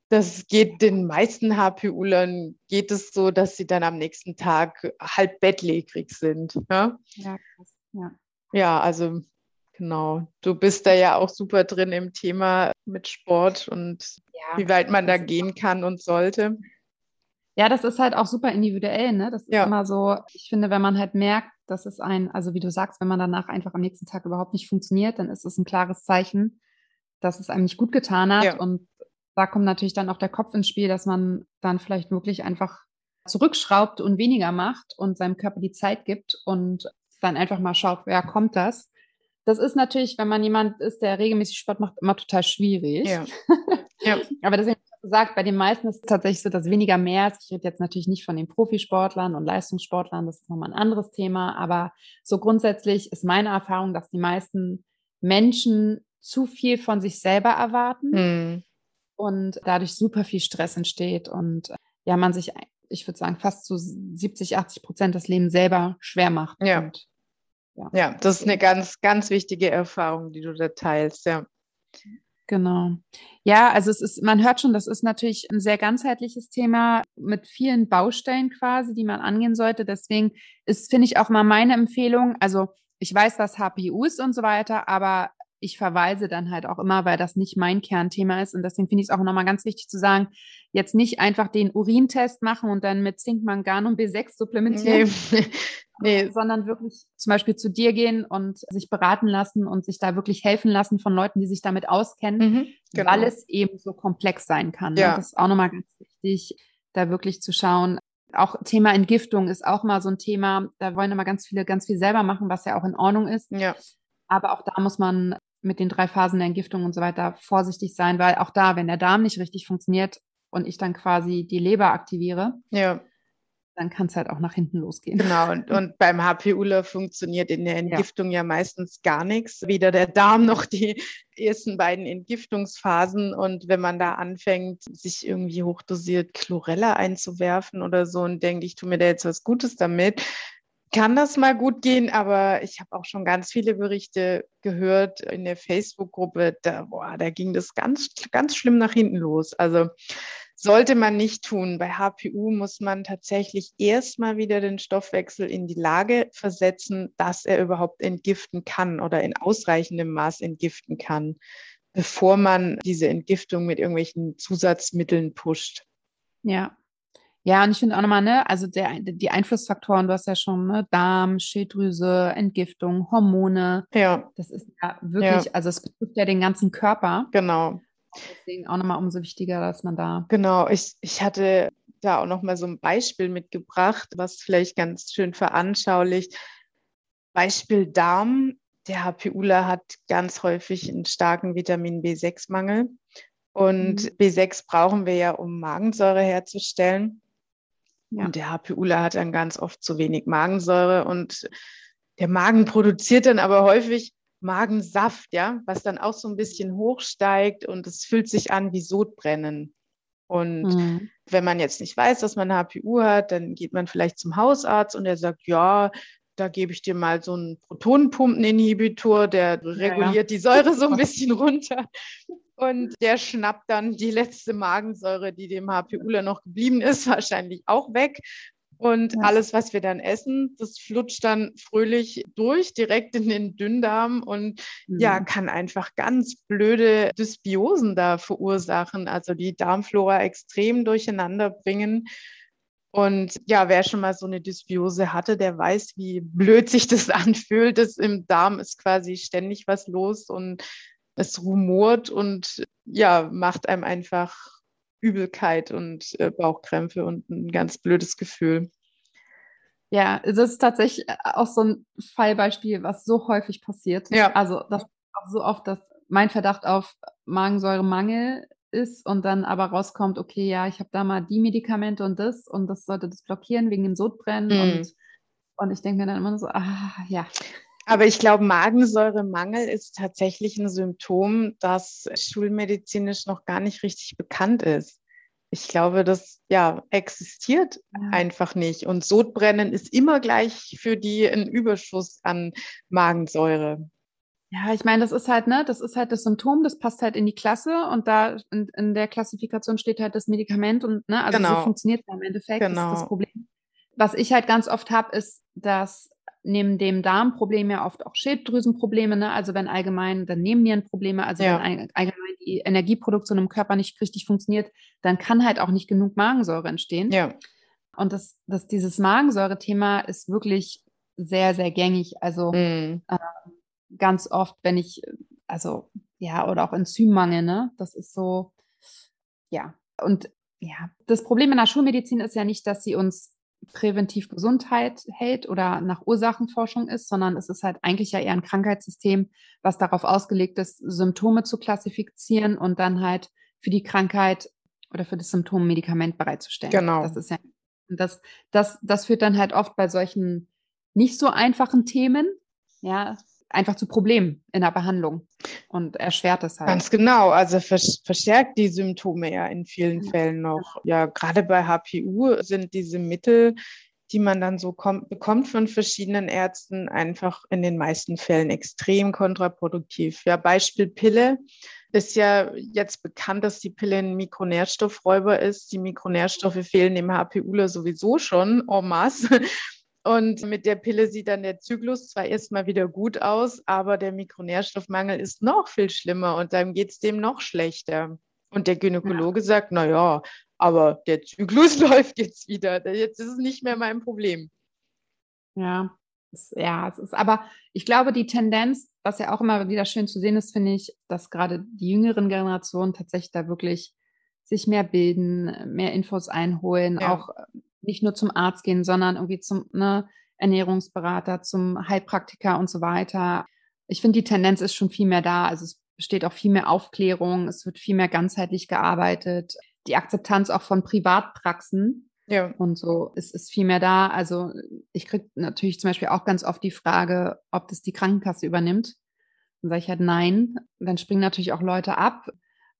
Das geht den meisten HPUlern geht es so, dass sie dann am nächsten Tag halb bettlägerig sind. Ja, ja, ja. ja also genau. Du bist da ja auch super drin im Thema mit Sport und ja, wie weit man da gehen kann und sollte. Ja, das ist halt auch super individuell, ne? Das ist ja. immer so, ich finde, wenn man halt merkt, das ist ein, also wie du sagst, wenn man danach einfach am nächsten Tag überhaupt nicht funktioniert, dann ist es ein klares Zeichen, dass es einem nicht gut getan hat. Ja. Und da kommt natürlich dann auch der Kopf ins Spiel, dass man dann vielleicht wirklich einfach zurückschraubt und weniger macht und seinem Körper die Zeit gibt und dann einfach mal schaut, wer kommt das. Das ist natürlich, wenn man jemand ist, der regelmäßig Sport macht, immer total schwierig. Ja. ja. Aber deswegen gesagt, bei den meisten ist es tatsächlich so, dass weniger mehr ist. Ich rede jetzt natürlich nicht von den Profisportlern und Leistungssportlern, das ist nochmal ein anderes Thema, aber so grundsätzlich ist meine Erfahrung, dass die meisten Menschen zu viel von sich selber erwarten hm. Und dadurch super viel Stress entsteht und ja, man sich, ich würde sagen, fast zu 70, 80 Prozent das Leben selber schwer macht. Ja. Und, ja. ja, das ist eine ganz, ganz wichtige Erfahrung, die du da teilst, ja. Genau. Ja, also es ist, man hört schon, das ist natürlich ein sehr ganzheitliches Thema mit vielen Baustellen quasi, die man angehen sollte. Deswegen ist, finde ich, auch mal meine Empfehlung. Also ich weiß, was HPU ist und so weiter, aber ich verweise dann halt auch immer, weil das nicht mein Kernthema ist. Und deswegen finde ich es auch nochmal ganz wichtig zu sagen, jetzt nicht einfach den Urintest machen und dann mit Zink, Mangan und B6 supplementieren, nee. nee. sondern wirklich zum Beispiel zu dir gehen und sich beraten lassen und sich da wirklich helfen lassen von Leuten, die sich damit auskennen, mhm, genau. weil es eben so komplex sein kann. Ja. Das ist auch nochmal ganz wichtig, da wirklich zu schauen. Auch Thema Entgiftung ist auch mal so ein Thema. Da wollen immer ganz viele ganz viel selber machen, was ja auch in Ordnung ist. Ja. Aber auch da muss man mit den drei Phasen der Entgiftung und so weiter vorsichtig sein, weil auch da, wenn der Darm nicht richtig funktioniert und ich dann quasi die Leber aktiviere, ja. dann kann es halt auch nach hinten losgehen. Genau, und, und beim HPUler funktioniert in der Entgiftung ja. ja meistens gar nichts. Weder der Darm noch die ersten beiden Entgiftungsphasen. Und wenn man da anfängt, sich irgendwie hochdosiert Chlorella einzuwerfen oder so und denkt, ich tue mir da jetzt was Gutes damit, kann das mal gut gehen, aber ich habe auch schon ganz viele Berichte gehört in der Facebook-Gruppe, da, boah, da ging das ganz, ganz schlimm nach hinten los. Also sollte man nicht tun. Bei HPU muss man tatsächlich erstmal wieder den Stoffwechsel in die Lage versetzen, dass er überhaupt entgiften kann oder in ausreichendem Maß entgiften kann, bevor man diese Entgiftung mit irgendwelchen Zusatzmitteln pusht. Ja. Ja, und ich finde auch nochmal, ne, also der, die Einflussfaktoren, du hast ja schon, ne, Darm, Schilddrüse, Entgiftung, Hormone. Ja. Das ist ja wirklich, ja. also es betrifft ja den ganzen Körper. Genau. Deswegen auch nochmal umso wichtiger, dass man da. Genau, ich, ich hatte da auch nochmal so ein Beispiel mitgebracht, was vielleicht ganz schön veranschaulicht. Beispiel Darm. Der HPUler hat ganz häufig einen starken Vitamin B6-Mangel. Und mhm. B6 brauchen wir ja, um Magensäure herzustellen. Ja. Und der HPUler hat dann ganz oft zu wenig Magensäure und der Magen produziert dann aber häufig Magensaft, ja, was dann auch so ein bisschen hochsteigt und es fühlt sich an wie Sodbrennen. Und mhm. wenn man jetzt nicht weiß, dass man HPU hat, dann geht man vielleicht zum Hausarzt und er sagt, ja, da gebe ich dir mal so einen Protonenpumpeninhibitor, der reguliert ja. die Säure so ein bisschen runter. Und der schnappt dann die letzte Magensäure, die dem HPUler noch geblieben ist, wahrscheinlich auch weg. Und alles, was wir dann essen, das flutscht dann fröhlich durch, direkt in den Dünndarm und mhm. ja, kann einfach ganz blöde Dysbiosen da verursachen, also die Darmflora extrem durcheinander bringen. Und ja, wer schon mal so eine Dysbiose hatte, der weiß, wie blöd sich das anfühlt. Das im Darm ist quasi ständig was los und es rumort und ja, macht einem einfach Übelkeit und äh, Bauchkrämpfe und ein ganz blödes Gefühl. Ja, das ist tatsächlich äh, auch so ein Fallbeispiel, was so häufig passiert. Ja. Also das auch so oft, dass mein Verdacht auf Magensäuremangel ist und dann aber rauskommt, okay, ja, ich habe da mal die Medikamente und das und das sollte das blockieren wegen dem Sodbrennen mhm. und, und ich denke mir dann immer so, ah, ja. Aber ich glaube, Magensäuremangel ist tatsächlich ein Symptom, das schulmedizinisch noch gar nicht richtig bekannt ist. Ich glaube, das ja existiert ja. einfach nicht. Und Sodbrennen ist immer gleich für die ein Überschuss an Magensäure. Ja, ich meine, das ist halt, ne, das ist halt das Symptom, das passt halt in die Klasse und da in, in der Klassifikation steht halt das Medikament und ne, also genau. so funktioniert es im Endeffekt, genau. das ist das genau. Problem. Was ich halt ganz oft habe, ist, dass neben dem Darmproblem ja oft auch Schilddrüsenprobleme, ne? also wenn allgemein dann Nebennierenprobleme, also ja. wenn allgemein die Energieproduktion im Körper nicht richtig funktioniert, dann kann halt auch nicht genug Magensäure entstehen. Ja. Und das, das, dieses Magensäure-Thema ist wirklich sehr, sehr gängig. Also mm. äh, ganz oft, wenn ich, also ja, oder auch Enzymmangel, ne? Das ist so, ja. Und ja, das Problem in der Schulmedizin ist ja nicht, dass sie uns präventiv Gesundheit hält oder nach Ursachenforschung ist, sondern es ist halt eigentlich ja eher ein Krankheitssystem, was darauf ausgelegt ist, Symptome zu klassifizieren und dann halt für die Krankheit oder für das Symptom Medikament bereitzustellen. Genau. Das ist ja, das, das, das führt dann halt oft bei solchen nicht so einfachen Themen, ja, einfach zu Problemen in der Behandlung und erschwert es halt. Ganz genau, also verstärkt die Symptome ja in vielen ja. Fällen noch. Ja, gerade bei HPU sind diese Mittel, die man dann so kommt, bekommt von verschiedenen Ärzten, einfach in den meisten Fällen extrem kontraproduktiv. Ja, Beispiel Pille ist ja jetzt bekannt, dass die Pille ein Mikronährstoffräuber ist. Die Mikronährstoffe fehlen dem HPUler sowieso schon en masse. Und mit der Pille sieht dann der Zyklus zwar erstmal wieder gut aus, aber der Mikronährstoffmangel ist noch viel schlimmer und dann geht es dem noch schlechter. Und der Gynäkologe ja. sagt, naja, aber der Zyklus läuft jetzt wieder. Jetzt ist es nicht mehr mein Problem. Ja, es, ja, es ist, aber ich glaube, die Tendenz, was ja auch immer wieder schön zu sehen ist, finde ich, dass gerade die jüngeren Generationen tatsächlich da wirklich sich mehr bilden, mehr Infos einholen, ja. auch nicht nur zum Arzt gehen, sondern irgendwie zum ne, Ernährungsberater, zum Heilpraktiker und so weiter. Ich finde, die Tendenz ist schon viel mehr da. Also es besteht auch viel mehr Aufklärung, es wird viel mehr ganzheitlich gearbeitet. Die Akzeptanz auch von Privatpraxen ja. und so ist, ist viel mehr da. Also ich kriege natürlich zum Beispiel auch ganz oft die Frage, ob das die Krankenkasse übernimmt. Dann sage ich halt nein. Dann springen natürlich auch Leute ab.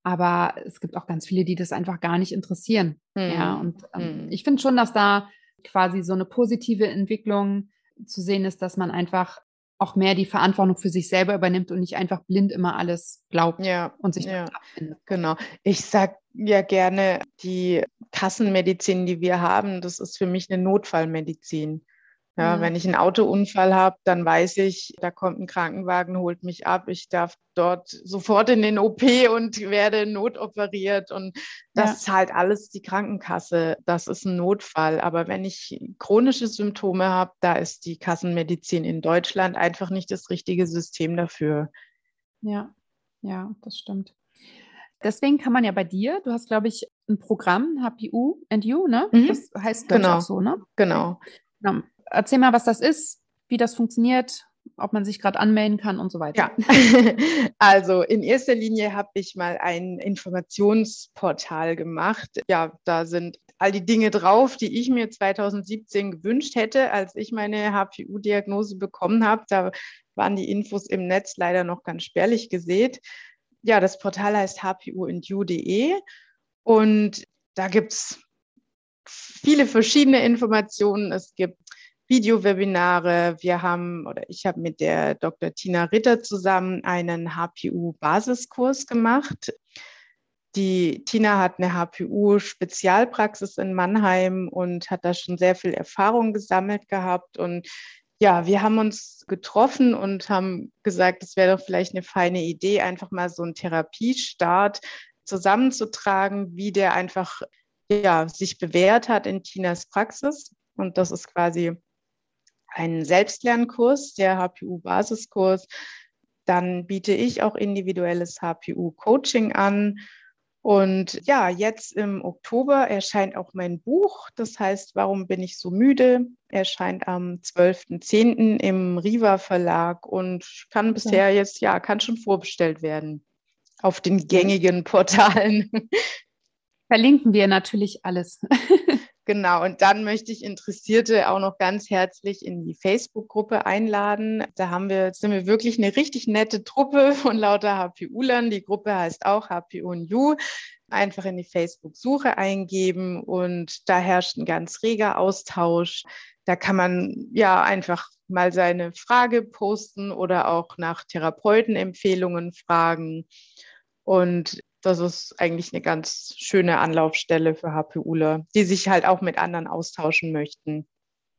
Aber es gibt auch ganz viele, die das einfach gar nicht interessieren. Mhm. Ja, und ähm, mhm. ich finde schon, dass da quasi so eine positive Entwicklung zu sehen ist, dass man einfach auch mehr die Verantwortung für sich selber übernimmt und nicht einfach blind immer alles glaubt ja, und sich ja, abfindet. Genau. Ich sage ja gerne, die Kassenmedizin, die wir haben, das ist für mich eine Notfallmedizin. Ja, mhm. Wenn ich einen Autounfall habe, dann weiß ich, da kommt ein Krankenwagen, holt mich ab. Ich darf dort sofort in den OP und werde notoperiert. Und das ja. zahlt alles die Krankenkasse. Das ist ein Notfall. Aber wenn ich chronische Symptome habe, da ist die Kassenmedizin in Deutschland einfach nicht das richtige System dafür. Ja, ja, das stimmt. Deswegen kann man ja bei dir, du hast, glaube ich, ein Programm, HPU and You, ne? Mhm. Das heißt genau. auch so, ne? Genau. genau erzähl mal, was das ist, wie das funktioniert, ob man sich gerade anmelden kann und so weiter. Ja, also in erster Linie habe ich mal ein Informationsportal gemacht. Ja, da sind all die Dinge drauf, die ich mir 2017 gewünscht hätte, als ich meine HPU-Diagnose bekommen habe. Da waren die Infos im Netz leider noch ganz spärlich gesät. Ja, das Portal heißt hpuindu.de und da gibt es viele verschiedene Informationen. Es gibt Videowebinare. Wir haben oder ich habe mit der Dr. Tina Ritter zusammen einen HPU-Basiskurs gemacht. Die Tina hat eine HPU-Spezialpraxis in Mannheim und hat da schon sehr viel Erfahrung gesammelt gehabt. Und ja, wir haben uns getroffen und haben gesagt, es wäre doch vielleicht eine feine Idee, einfach mal so einen Therapiestart zusammenzutragen, wie der einfach ja, sich bewährt hat in Tinas Praxis. Und das ist quasi einen Selbstlernkurs, der HPU-Basiskurs. Dann biete ich auch individuelles HPU-Coaching an. Und ja, jetzt im Oktober erscheint auch mein Buch. Das heißt, Warum bin ich so müde? Erscheint am 12.10. im Riva Verlag und kann bisher jetzt, ja, kann schon vorbestellt werden auf den gängigen Portalen. Verlinken wir natürlich alles. Genau, und dann möchte ich Interessierte auch noch ganz herzlich in die Facebook-Gruppe einladen. Da haben wir, sind wir wirklich eine richtig nette Truppe von lauter HPU-Lern. Die Gruppe heißt auch HPU und You. Einfach in die Facebook-Suche eingeben und da herrscht ein ganz reger Austausch. Da kann man ja einfach mal seine Frage posten oder auch nach Therapeutenempfehlungen fragen. Und das ist eigentlich eine ganz schöne Anlaufstelle für HPUler, die sich halt auch mit anderen austauschen möchten.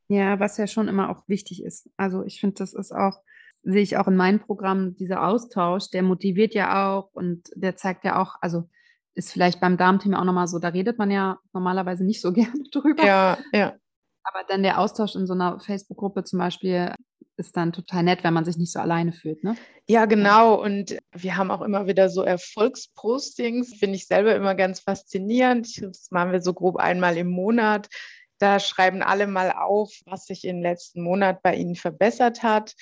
Ja, was ja schon immer auch wichtig ist. Also ich finde, das ist auch, sehe ich auch in meinem Programm, dieser Austausch, der motiviert ja auch und der zeigt ja auch, also ist vielleicht beim Darmthema auch nochmal so, da redet man ja normalerweise nicht so gerne drüber. Ja, ja. Aber dann der Austausch in so einer Facebook-Gruppe zum Beispiel ist dann total nett, wenn man sich nicht so alleine fühlt, ne? Ja, genau. Und wir haben auch immer wieder so Erfolgspostings, finde ich selber immer ganz faszinierend. Das machen wir so grob einmal im Monat. Da schreiben alle mal auf, was sich im letzten Monat bei ihnen verbessert hat.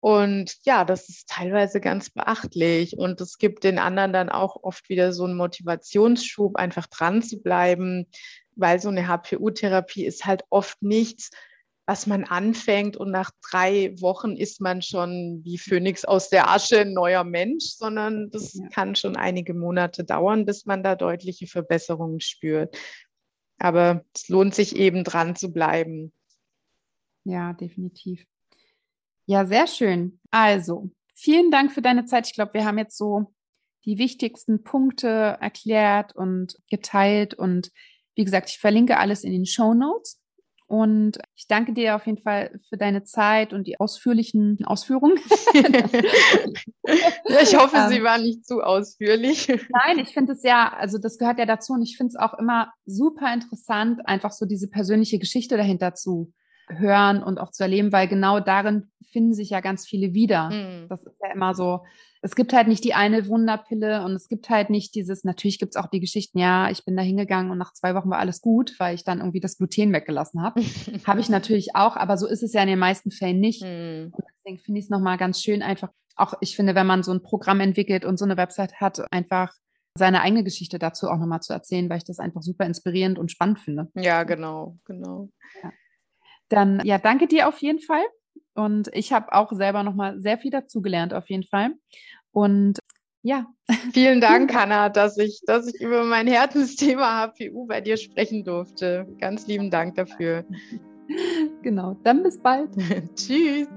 Und ja, das ist teilweise ganz beachtlich. Und es gibt den anderen dann auch oft wieder so einen Motivationsschub, einfach dran zu bleiben, weil so eine HPU-Therapie ist halt oft nichts, was man anfängt und nach drei Wochen ist man schon wie Phönix aus der Asche ein neuer Mensch, sondern das ja. kann schon einige Monate dauern, bis man da deutliche Verbesserungen spürt. Aber es lohnt sich eben dran zu bleiben. Ja, definitiv. Ja, sehr schön. Also, vielen Dank für deine Zeit. Ich glaube, wir haben jetzt so die wichtigsten Punkte erklärt und geteilt. Und wie gesagt, ich verlinke alles in den Show Notes. Und ich danke dir auf jeden Fall für deine Zeit und die ausführlichen Ausführungen. ich hoffe, sie ähm, waren nicht zu ausführlich. Nein, ich finde es ja, also das gehört ja dazu und ich finde es auch immer super interessant, einfach so diese persönliche Geschichte dahinter zu hören und auch zu erleben, weil genau darin finden sich ja ganz viele wieder. Mhm. Das ist ja immer so, es gibt halt nicht die eine Wunderpille und es gibt halt nicht dieses, natürlich gibt es auch die Geschichten, ja, ich bin da hingegangen und nach zwei Wochen war alles gut, weil ich dann irgendwie das Gluten weggelassen habe. habe ich natürlich auch, aber so ist es ja in den meisten Fällen nicht. Mhm. Und deswegen finde ich es nochmal ganz schön, einfach auch, ich finde, wenn man so ein Programm entwickelt und so eine Website hat, einfach seine eigene Geschichte dazu auch nochmal zu erzählen, weil ich das einfach super inspirierend und spannend finde. Ja, genau, genau. Ja. Dann ja, danke dir auf jeden Fall. Und ich habe auch selber nochmal sehr viel dazugelernt, auf jeden Fall. Und ja. Vielen Dank, Hanna, dass ich, dass ich über mein Herzensthema HPU bei dir sprechen durfte. Ganz lieben Dank dafür. Genau, dann bis bald. Tschüss.